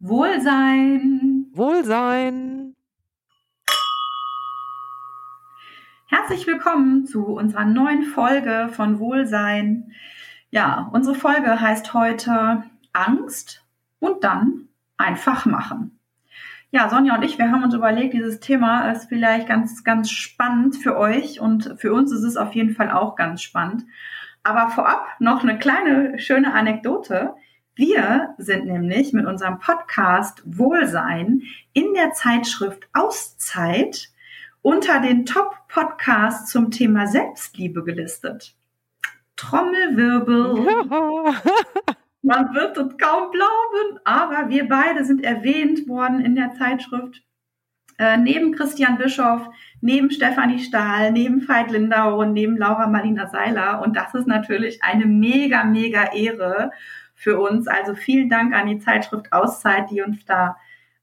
Wohlsein. Wohlsein. Herzlich willkommen zu unserer neuen Folge von Wohlsein. Ja, unsere Folge heißt heute Angst und dann einfach machen. Ja, Sonja und ich, wir haben uns überlegt, dieses Thema ist vielleicht ganz, ganz spannend für euch und für uns ist es auf jeden Fall auch ganz spannend. Aber vorab noch eine kleine schöne Anekdote. Wir sind nämlich mit unserem Podcast Wohlsein in der Zeitschrift Auszeit unter den Top-Podcasts zum Thema Selbstliebe gelistet. Trommelwirbel. Man wird es kaum glauben, aber wir beide sind erwähnt worden in der Zeitschrift. Äh, neben Christian Bischoff, neben Stefanie Stahl, neben Veit Lindau und neben Laura Marlina Seiler. Und das ist natürlich eine mega, mega Ehre für uns. Also vielen Dank an die Zeitschrift Auszeit, die uns da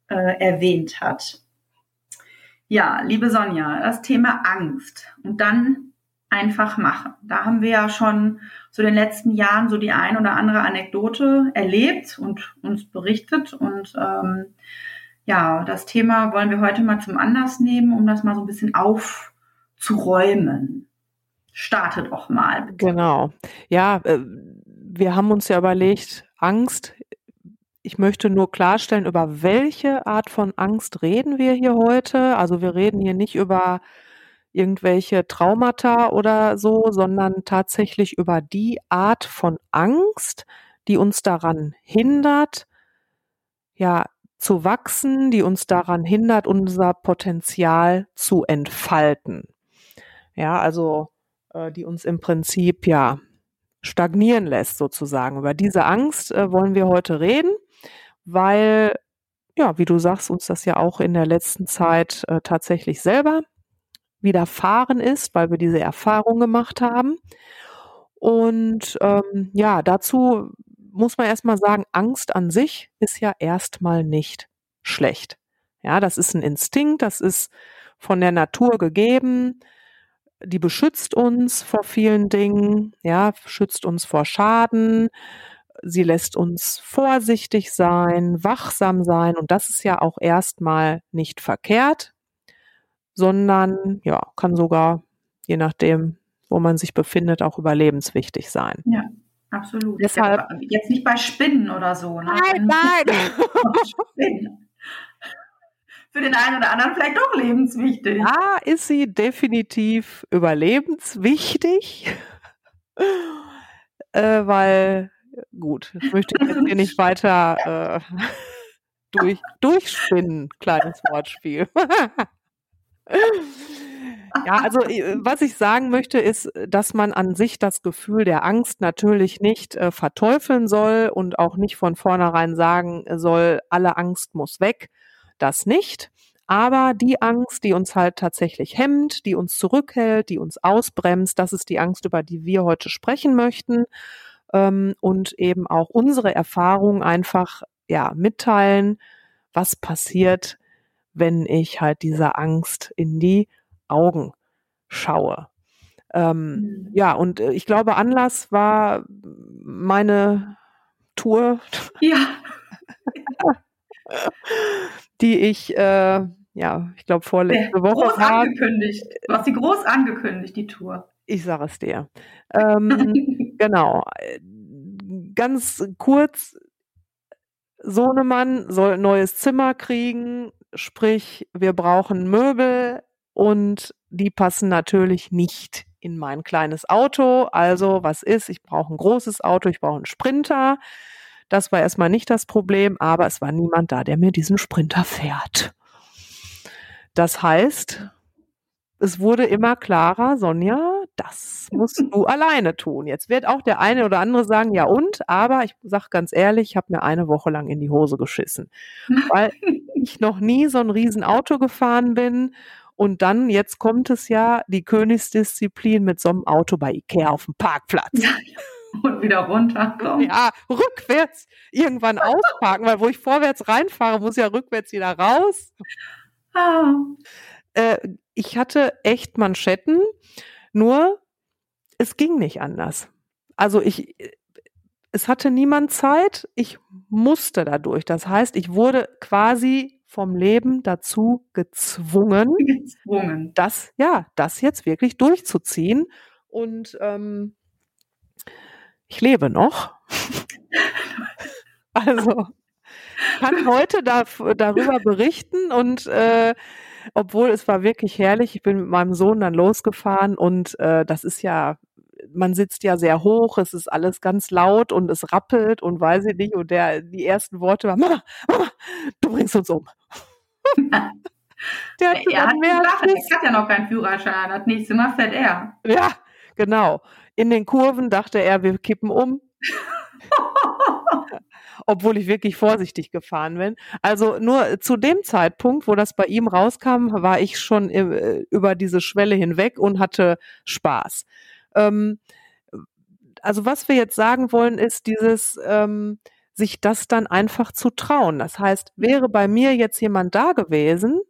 äh, erwähnt hat. Ja, liebe Sonja, das Thema Angst und dann einfach machen. Da haben wir ja schon so den letzten Jahren so die ein oder andere Anekdote erlebt und uns berichtet. Und ähm, ja, das Thema wollen wir heute mal zum Anlass nehmen, um das mal so ein bisschen aufzuräumen. Startet doch mal. Genau. Ja, äh, wir haben uns ja überlegt, Angst. Ich möchte nur klarstellen, über welche Art von Angst reden wir hier heute. Also wir reden hier nicht über irgendwelche Traumata oder so, sondern tatsächlich über die Art von Angst, die uns daran hindert, ja, zu wachsen, die uns daran hindert, unser Potenzial zu entfalten. Ja, also äh, die uns im Prinzip ja stagnieren lässt sozusagen. Über diese Angst äh, wollen wir heute reden, weil, ja, wie du sagst, uns das ja auch in der letzten Zeit äh, tatsächlich selber widerfahren ist, weil wir diese Erfahrung gemacht haben. Und ähm, ja, dazu muss man erstmal sagen, Angst an sich ist ja erstmal nicht schlecht. Ja, das ist ein Instinkt, das ist von der Natur gegeben die beschützt uns vor vielen Dingen, ja, schützt uns vor Schaden. Sie lässt uns vorsichtig sein, wachsam sein und das ist ja auch erstmal nicht verkehrt, sondern ja, kann sogar, je nachdem, wo man sich befindet, auch überlebenswichtig sein. Ja, absolut. Deshalb, jetzt nicht bei Spinnen oder so. Ne? Nein, nein. für den einen oder anderen vielleicht doch lebenswichtig. Ja, ist sie definitiv überlebenswichtig, äh, weil, gut, ich möchte jetzt hier nicht weiter äh, durch, durchspinnen, kleines Wortspiel. Ja, also äh, was ich sagen möchte, ist, dass man an sich das Gefühl der Angst natürlich nicht äh, verteufeln soll und auch nicht von vornherein sagen soll, alle Angst muss weg, das nicht. Aber die Angst, die uns halt tatsächlich hemmt, die uns zurückhält, die uns ausbremst, das ist die Angst, über die wir heute sprechen möchten ähm, und eben auch unsere Erfahrungen einfach ja mitteilen, was passiert, wenn ich halt dieser Angst in die Augen schaue. Ähm, mhm. Ja, und äh, ich glaube, Anlass war meine Tour. Ja. die ich, äh, ja, ich glaube vorletzte Woche groß war. angekündigt. Du hast sie groß angekündigt, die Tour. Ich sage es dir. Ähm, genau. Ganz kurz, Sohnemann soll ein neues Zimmer kriegen, sprich, wir brauchen Möbel und die passen natürlich nicht in mein kleines Auto. Also, was ist? Ich brauche ein großes Auto, ich brauche einen Sprinter. Das war erstmal nicht das Problem, aber es war niemand da, der mir diesen Sprinter fährt. Das heißt, es wurde immer klarer, Sonja, das musst du alleine tun. Jetzt wird auch der eine oder andere sagen, ja und, aber ich sage ganz ehrlich, ich habe mir eine Woche lang in die Hose geschissen, weil ich noch nie so ein Riesenauto gefahren bin. Und dann, jetzt kommt es ja, die Königsdisziplin mit so einem Auto bei Ikea auf dem Parkplatz. Und wieder runterkommen. Ja, rückwärts irgendwann ausparken, weil wo ich vorwärts reinfahre, muss ja rückwärts wieder raus. Ah. Äh, ich hatte echt Manschetten, nur es ging nicht anders. Also ich, es hatte niemand Zeit, ich musste dadurch. Das heißt, ich wurde quasi vom Leben dazu gezwungen, gezwungen. das, ja, das jetzt wirklich durchzuziehen. Und ähm, ich lebe noch. also kann heute da, darüber berichten und äh, obwohl es war wirklich herrlich. Ich bin mit meinem Sohn dann losgefahren und äh, das ist ja man sitzt ja sehr hoch, es ist alles ganz laut und es rappelt und weiß ich nicht. Und der, die ersten Worte waren, Mama, Mama, du bringst uns um. der, hat, er hat, mehr gesagt, er hat ja noch keinen Führerschein, das nächste Mal fährt er. Ja, genau. In den Kurven dachte er, wir kippen um. Obwohl ich wirklich vorsichtig gefahren bin. Also nur zu dem Zeitpunkt, wo das bei ihm rauskam, war ich schon äh, über diese Schwelle hinweg und hatte Spaß. Ähm, also was wir jetzt sagen wollen, ist dieses, ähm, sich das dann einfach zu trauen. Das heißt, wäre bei mir jetzt jemand da gewesen,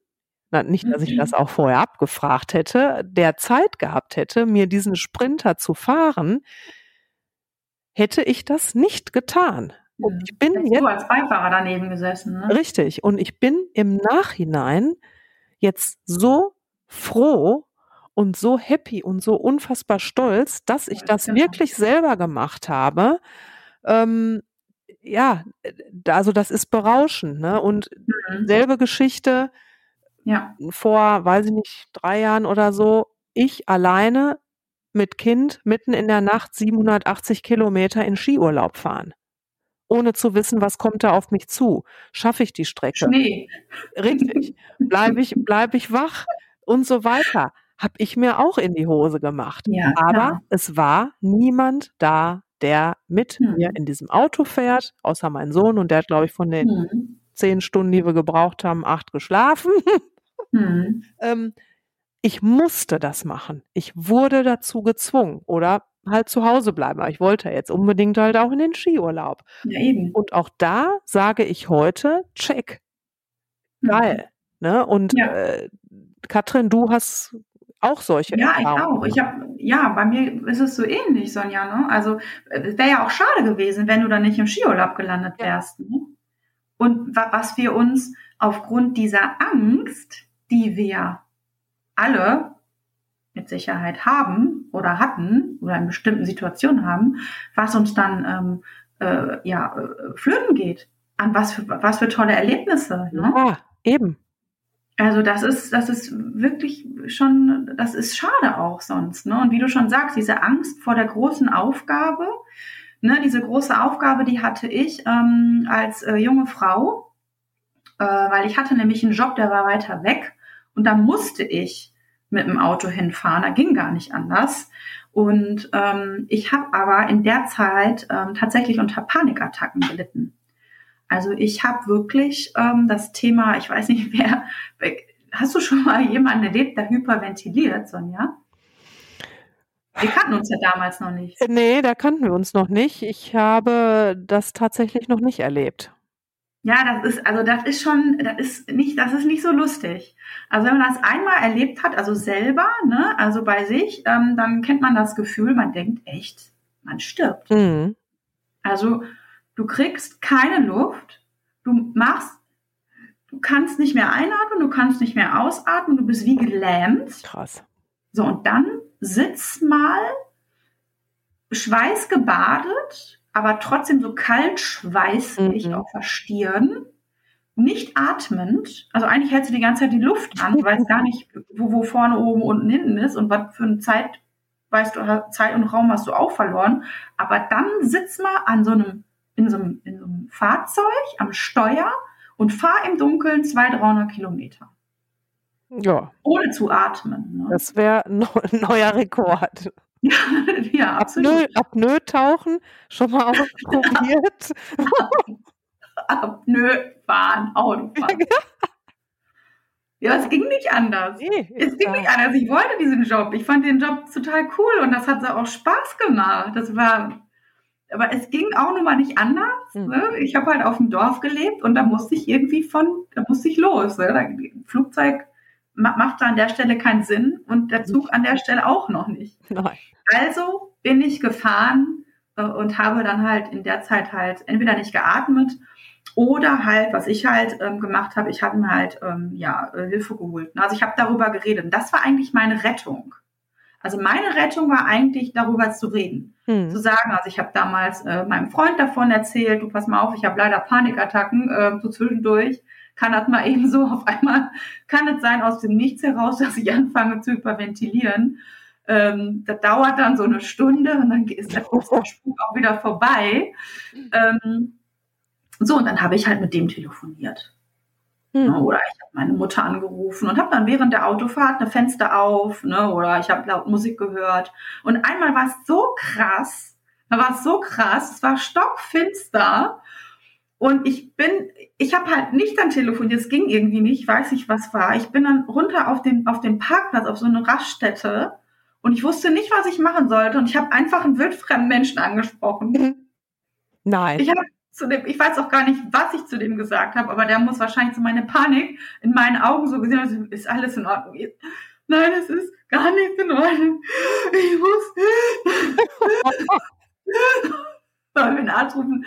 nicht, dass ich das mhm. auch vorher abgefragt hätte, der Zeit gehabt hätte, mir diesen Sprinter zu fahren, hätte ich das nicht getan. Und ich bin jetzt du als Beifahrer daneben gesessen. Ne? Richtig. Und ich bin im Nachhinein jetzt so froh, und so happy und so unfassbar stolz, dass ich das genau. wirklich selber gemacht habe. Ähm, ja, also das ist berauschend. Ne? Und mhm. selbe Geschichte ja. vor, weiß ich nicht, drei Jahren oder so, ich alleine mit Kind mitten in der Nacht 780 Kilometer in Skiurlaub fahren. Ohne zu wissen, was kommt da auf mich zu. Schaffe ich die Strecke? Schnee. Richtig. Bleibe ich, bleib ich wach? Und so weiter habe ich mir auch in die Hose gemacht. Ja, Aber klar. es war niemand da, der mit hm. mir in diesem Auto fährt, außer mein Sohn. Und der hat, glaube ich, von den hm. zehn Stunden, die wir gebraucht haben, acht geschlafen. Hm. ähm, ich musste das machen. Ich wurde dazu gezwungen oder halt zu Hause bleiben. Aber ich wollte jetzt unbedingt halt auch in den Skiurlaub. Ja, eben. Und auch da sage ich heute, check. Mhm. Geil. Ne? Und ja. äh, Katrin, du hast auch solche Ja, ich auch. Ich habe ja, bei mir ist es so ähnlich, Sonja. Ne? Also es wäre ja auch schade gewesen, wenn du dann nicht im Skiurlaub gelandet wärst. Ne? Und was wir uns aufgrund dieser Angst, die wir alle mit Sicherheit haben oder hatten oder in bestimmten Situationen haben, was uns dann ähm, äh, ja äh, flöten geht. An was für was für tolle Erlebnisse. Ne? Ja, eben. Also das ist, das ist wirklich schon, das ist schade auch sonst. Ne? Und wie du schon sagst, diese Angst vor der großen Aufgabe, ne, diese große Aufgabe, die hatte ich ähm, als äh, junge Frau, äh, weil ich hatte nämlich einen Job, der war weiter weg und da musste ich mit dem Auto hinfahren, da ging gar nicht anders. Und ähm, ich habe aber in der Zeit ähm, tatsächlich unter Panikattacken gelitten. Also ich habe wirklich ähm, das Thema, ich weiß nicht wer, hast du schon mal jemanden erlebt, der hyperventiliert, Sonja? Wir kannten uns ja damals noch nicht. Äh, nee, da kannten wir uns noch nicht. Ich habe das tatsächlich noch nicht erlebt. Ja, das ist, also das ist schon, das ist nicht, das ist nicht so lustig. Also wenn man das einmal erlebt hat, also selber, ne, also bei sich, ähm, dann kennt man das Gefühl, man denkt echt, man stirbt. Mhm. Also Du kriegst keine Luft. Du machst, du kannst nicht mehr einatmen, du kannst nicht mehr ausatmen, du bist wie gelähmt. Krass. So, und dann sitz mal schweißgebadet, aber trotzdem so kalt schweißig mhm. auf der Stirn, nicht atmend. Also eigentlich hältst du die ganze Zeit die Luft an, du weißt gar nicht, wo, wo vorne, oben, unten, hinten ist und was für eine Zeit, weißt du, Zeit und Raum hast du auch verloren. Aber dann sitz mal an so einem in so, einem, in so einem Fahrzeug am Steuer und fahre im Dunkeln 200, 300 Kilometer. Ja. Ohne zu atmen. Ne? Das wäre ein neuer Rekord. Ja, absolut. Apnoe, tauchen, schon mal ausprobiert. Apnoe fahren, Autofahren. Ja, es ging nicht anders. Nee, es ging nicht anders. Ich wollte diesen Job. Ich fand den Job total cool und das hat so auch Spaß gemacht. Das war aber es ging auch nun mal nicht anders. Mhm. Ne? Ich habe halt auf dem Dorf gelebt und da musste ich irgendwie von, da musste ich los. Ne? Flugzeug macht da an der Stelle keinen Sinn und der Zug an der Stelle auch noch nicht. Nein. Also bin ich gefahren äh, und habe dann halt in der Zeit halt entweder nicht geatmet oder halt, was ich halt ähm, gemacht habe, ich habe mir halt ähm, ja äh, Hilfe geholt. Also ich habe darüber geredet. Und das war eigentlich meine Rettung. Also meine Rettung war eigentlich darüber zu reden, hm. zu sagen. Also ich habe damals äh, meinem Freund davon erzählt. Du pass mal auf, ich habe leider Panikattacken äh, so zwischendurch. Kann das mal eben so auf einmal kann es sein aus dem Nichts heraus, dass ich anfange zu hyperventilieren. Ähm, das dauert dann so eine Stunde und dann ist der Spuk auch wieder vorbei. Ähm, so, und dann habe ich halt mit dem telefoniert. Hm. Ne, oder ich habe meine Mutter angerufen und habe dann während der Autofahrt eine Fenster auf, ne, oder ich habe laut Musik gehört. Und einmal war es so krass, da war es so krass, es war stockfinster. Und ich bin, ich habe halt nicht dann telefoniert, es ging irgendwie nicht, weiß ich was war. Ich bin dann runter auf den, auf den Parkplatz, auf so eine Raststätte und ich wusste nicht, was ich machen sollte. Und ich habe einfach einen wildfremden Menschen angesprochen. Mhm. Nein. Ich dem, ich weiß auch gar nicht, was ich zu dem gesagt habe, aber der muss wahrscheinlich so meine Panik in meinen Augen so gesehen haben, ist alles in Ordnung. Nein, es ist gar nicht in Ordnung. Ich muss. Sollen wir einen Arzt rufen?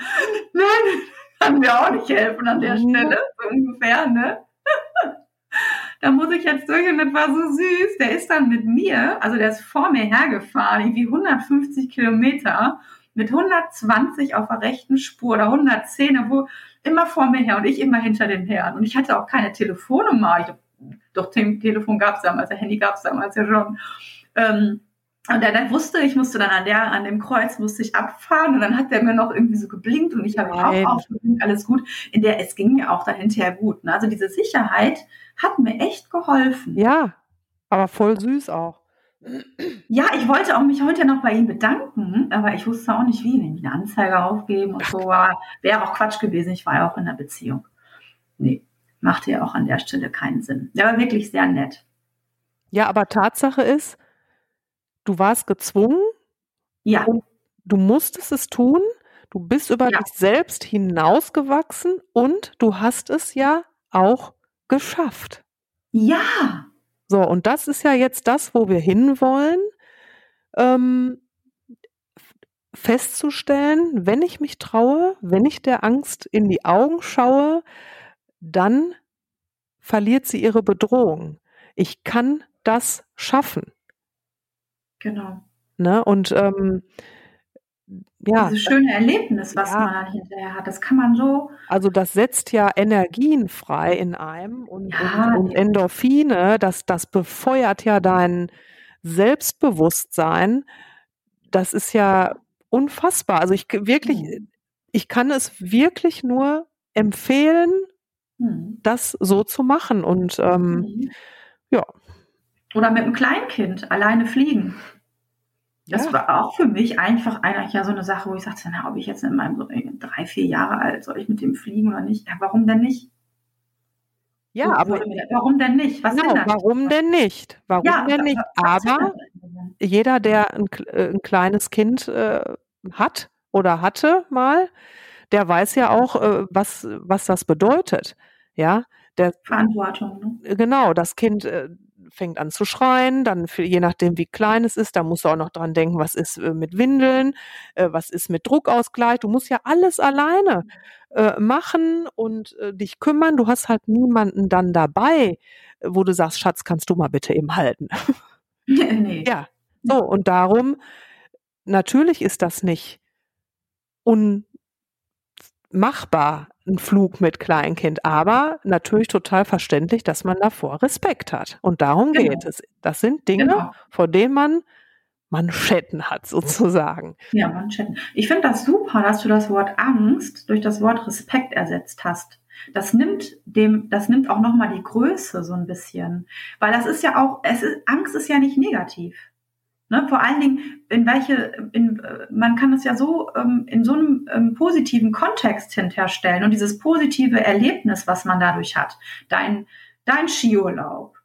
Nein, kann mir auch nicht helfen an der mhm. Stelle, so ungefähr, ne? Da muss ich jetzt durch und das war so süß. Der ist dann mit mir, also der ist vor mir hergefahren, irgendwie 150 Kilometer mit 120 auf der rechten Spur oder 110, wo immer vor mir her und ich immer hinter dem her. Und ich hatte auch keine Telefonnummer. Ich, doch Telefon gab es damals, Handy gab es damals ja schon. Ähm, und er dann wusste, ich musste dann an der, an dem Kreuz musste ich abfahren und dann hat der mir noch irgendwie so geblinkt und ich habe auch aufgeblinkt, alles gut. In der, es ging mir auch dann hinterher gut. Ne? Also diese Sicherheit hat mir echt geholfen. Ja, aber voll süß auch. Ja, ich wollte auch mich heute noch bei ihm bedanken, aber ich wusste auch nicht wie, nämlich eine Anzeige aufgeben und so, aber wäre auch Quatsch gewesen, ich war ja auch in einer Beziehung. Nee, machte ja auch an der Stelle keinen Sinn. Der war wirklich sehr nett. Ja, aber Tatsache ist, du warst gezwungen. Ja. Du musstest es tun. Du bist über ja. dich selbst hinausgewachsen und du hast es ja auch geschafft. Ja. So, und das ist ja jetzt das, wo wir hinwollen, ähm, festzustellen, wenn ich mich traue, wenn ich der Angst in die Augen schaue, dann verliert sie ihre Bedrohung. Ich kann das schaffen. Genau. Ne? Und ähm, ja. Dieses schöne Erlebnis, was ja. man dann hinterher hat, das kann man so. Also das setzt ja Energien frei in einem und, ja, und, und Endorphine, das, das befeuert ja dein Selbstbewusstsein. Das ist ja unfassbar. Also ich wirklich, mhm. ich kann es wirklich nur empfehlen, mhm. das so zu machen. Und ähm, mhm. ja. Oder mit einem Kleinkind alleine fliegen. Das ja. war auch für mich einfach eigentlich ja so eine Sache, wo ich sagte, na, ob ich jetzt in meinem drei, vier Jahre alt, soll ich mit dem fliegen oder nicht? Ja, warum denn nicht? Ja, so, aber warum denn nicht? Was genau, denn warum denn nicht? Warum ja, denn nicht? Aber jeder, der ein, äh, ein kleines Kind äh, hat oder hatte mal, der weiß ja auch, äh, was, was das bedeutet. Ja, der, Verantwortung. Ne? Genau, das Kind äh, fängt an zu schreien, dann für, je nachdem, wie klein es ist, da musst du auch noch dran denken, was ist äh, mit Windeln, äh, was ist mit Druckausgleich. Du musst ja alles alleine äh, machen und äh, dich kümmern. Du hast halt niemanden dann dabei, wo du sagst, Schatz, kannst du mal bitte eben halten. Nee. Ja. So, und darum, natürlich ist das nicht unmachbar, ein Flug mit Kleinkind, aber natürlich total verständlich, dass man davor Respekt hat. Und darum genau. geht es. Das sind Dinge, genau. vor denen man Manschetten hat, sozusagen. Ja, Manschetten. Ich finde das super, dass du das Wort Angst durch das Wort Respekt ersetzt hast. Das nimmt dem, das nimmt auch nochmal die Größe so ein bisschen. Weil das ist ja auch, es ist, Angst ist ja nicht negativ. Ne, vor allen Dingen, in welche, in, man kann es ja so ähm, in so einem ähm, positiven Kontext hinterstellen und dieses positive Erlebnis, was man dadurch hat, dein, dein Skiurlaub,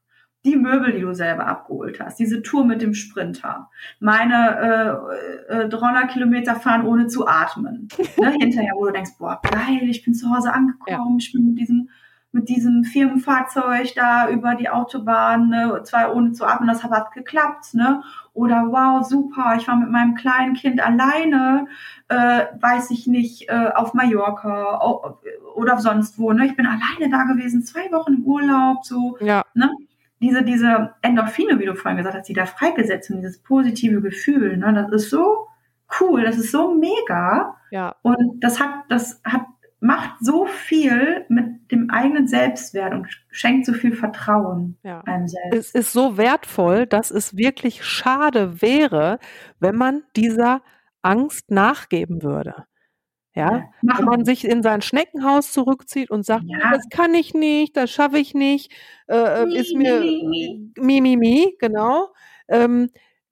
die Möbel, die du selber abgeholt hast, diese Tour mit dem Sprinter, meine äh, äh, 300 Kilometer fahren ohne zu atmen, ne, hinterher, wo du denkst, boah, geil, ich bin zu Hause angekommen, ja. ich bin mit diesem mit diesem Firmenfahrzeug da über die Autobahn, ne, zwei ohne zu atmen, das hat geklappt, ne? Oder wow, super, ich war mit meinem kleinen Kind alleine, äh, weiß ich nicht, äh, auf Mallorca oder sonst wo, ne? Ich bin alleine da gewesen, zwei Wochen im Urlaub, so, ja. ne? Diese, diese Endorphine, wie du vorhin gesagt hast, die da freigesetzt und dieses positive Gefühl, ne? Das ist so cool, das ist so mega. Ja. Und das hat, das hat macht so viel mit dem eigenen Selbstwert und schenkt so viel Vertrauen ja. einem selbst. Es ist so wertvoll, dass es wirklich schade wäre, wenn man dieser Angst nachgeben würde. Ja, ja wenn man sich in sein Schneckenhaus zurückzieht und sagt, ja. das kann ich nicht, das schaffe ich nicht, äh, mi, ist mir mi, mi, mi, mi genau. Ähm,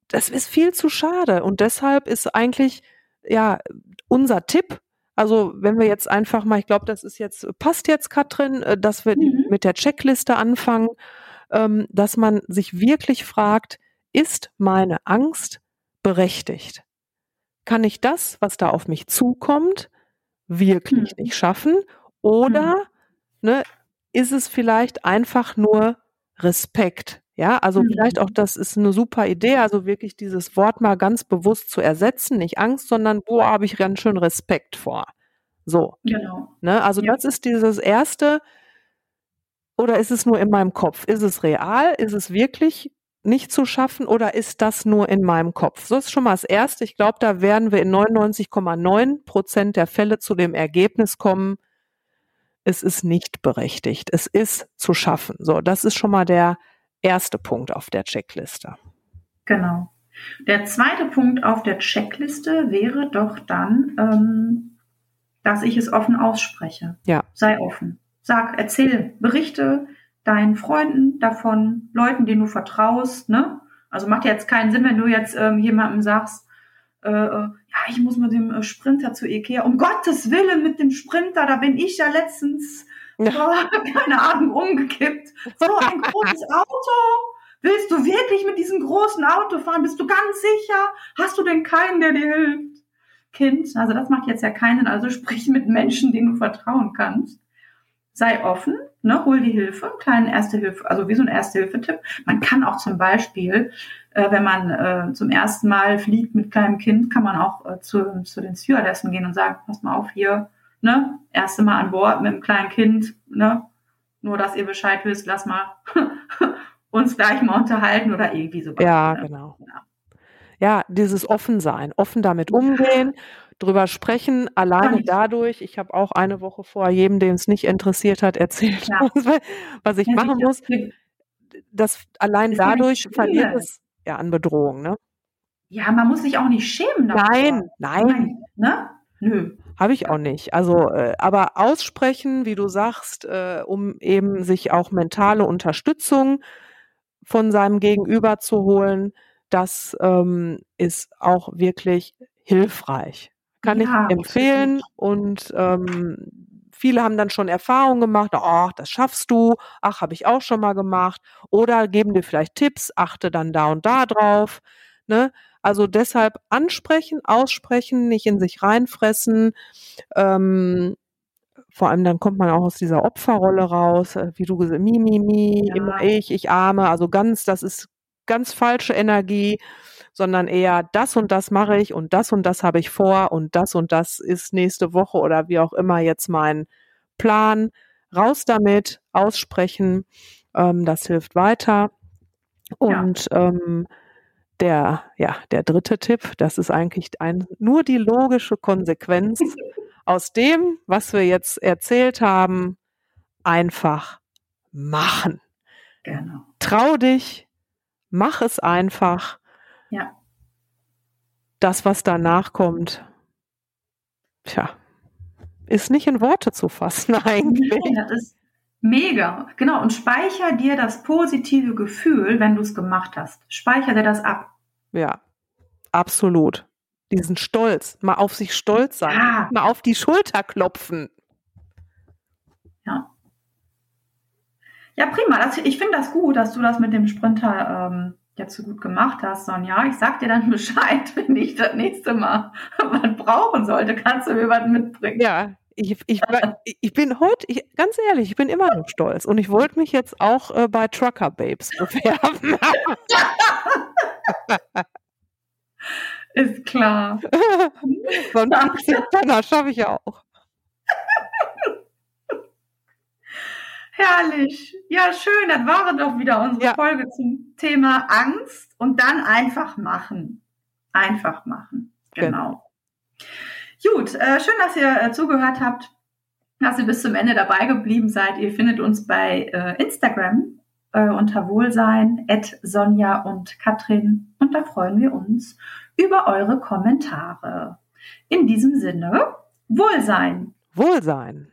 das ist viel zu schade und deshalb ist eigentlich ja unser Tipp also wenn wir jetzt einfach mal, ich glaube, das ist jetzt, passt jetzt, Katrin, äh, dass wir mhm. mit der Checkliste anfangen, ähm, dass man sich wirklich fragt, ist meine Angst berechtigt? Kann ich das, was da auf mich zukommt, wirklich mhm. nicht schaffen? Oder mhm. ne, ist es vielleicht einfach nur Respekt? Ja, also mhm. vielleicht auch, das ist eine super Idee, also wirklich dieses Wort mal ganz bewusst zu ersetzen, nicht Angst, sondern wo habe ich ganz schön Respekt vor. So. Genau. Ne? Also ja. das ist dieses erste, oder ist es nur in meinem Kopf? Ist es real? Ist es wirklich nicht zu schaffen oder ist das nur in meinem Kopf? So ist schon mal das Erste. Ich glaube, da werden wir in 99,9 Prozent der Fälle zu dem Ergebnis kommen, es ist nicht berechtigt. Es ist zu schaffen. So, das ist schon mal der erste Punkt auf der Checkliste. Genau. Der zweite Punkt auf der Checkliste wäre doch dann, ähm, dass ich es offen ausspreche. Ja. Sei offen. Sag, erzähl, berichte deinen Freunden davon, Leuten, denen du vertraust. Ne? Also macht jetzt keinen Sinn, wenn du jetzt ähm, jemandem sagst, äh, äh ja, ich muss mit dem Sprinter zu Ikea. Um Gottes Willen mit dem Sprinter, da bin ich ja letztens ja. keine Ahnung, umgekippt. So ein großes Auto. Willst du wirklich mit diesem großen Auto fahren? Bist du ganz sicher? Hast du denn keinen, der dir hilft? Kind, also das macht jetzt ja keinen, also sprich mit Menschen, denen du vertrauen kannst. Sei offen, ne, hol die Hilfe, kleinen Erste Hilfe, also wie so ein Erste-Hilfe-Tipp. Man kann auch zum Beispiel, äh, wenn man äh, zum ersten Mal fliegt mit kleinem Kind, kann man auch äh, zu, zu den Stewardessen gehen und sagen, pass mal auf hier, ne, erste Mal an Bord mit einem kleinen Kind, ne, nur dass ihr Bescheid wisst, lass mal uns gleich mal unterhalten oder irgendwie so. Ja, ne? genau. Ja. ja, dieses Offensein, offen damit umgehen, drüber sprechen, alleine dadurch. Ich habe auch eine Woche vor jedem, dem es nicht interessiert hat, erzählt, ja. was ich ja, machen muss. Das allein das dadurch verliert es ja an Bedrohung, ne? Ja, man muss sich auch nicht schämen. Davor. Nein, nein. nein ne? Nö. Habe ich auch nicht. Also, äh, aber aussprechen, wie du sagst, äh, um eben sich auch mentale Unterstützung von seinem Gegenüber zu holen, das ähm, ist auch wirklich hilfreich. Kann ja, ich empfehlen. Und ähm, viele haben dann schon Erfahrungen gemacht, ach, das schaffst du, ach, habe ich auch schon mal gemacht. Oder geben dir vielleicht Tipps, achte dann da und da drauf. Ne? Also deshalb ansprechen, aussprechen, nicht in sich reinfressen. Ähm, vor allem dann kommt man auch aus dieser Opferrolle raus, äh, wie du gesagt, mi, mi, mi, ja. immer ich, ich arme. Also ganz, das ist ganz falsche Energie, sondern eher das und das mache ich und das und das habe ich vor und das und das ist nächste Woche oder wie auch immer jetzt mein Plan. Raus damit, aussprechen, ähm, das hilft weiter. Und ja. ähm, der, ja, der dritte Tipp, das ist eigentlich ein, nur die logische Konsequenz aus dem, was wir jetzt erzählt haben, einfach machen. Genau. Trau dich, mach es einfach. Ja. Das, was danach kommt, tja, ist nicht in Worte zu fassen eigentlich. Nee, das ist mega. Genau. Und speicher dir das positive Gefühl, wenn du es gemacht hast. Speicher dir das ab. Ja, absolut. Diesen Stolz, mal auf sich stolz sein, ja. mal auf die Schulter klopfen. Ja. Ja, prima. Das, ich finde das gut, dass du das mit dem Sprinter ähm, jetzt so gut gemacht hast, Sonja. Ich sag dir dann Bescheid, wenn ich das nächste Mal was brauchen sollte. Kannst du mir was mitbringen? Ja, Ich, ich, ich bin heute, ich, ganz ehrlich, ich bin immer noch stolz und ich wollte mich jetzt auch äh, bei Trucker Babes bewerben. Ist klar. so ein Penner schaffe ich ja auch. Herrlich. Ja, schön. Das war doch wieder unsere ja. Folge zum Thema Angst und dann einfach machen. Einfach machen. Genau. genau. Gut, äh, schön, dass ihr äh, zugehört habt, dass ihr bis zum Ende dabei geblieben seid. Ihr findet uns bei äh, Instagram äh, unter Wohlsein, at Sonja und Katrin. Und da freuen wir uns über eure Kommentare. In diesem Sinne, Wohlsein. Wohlsein.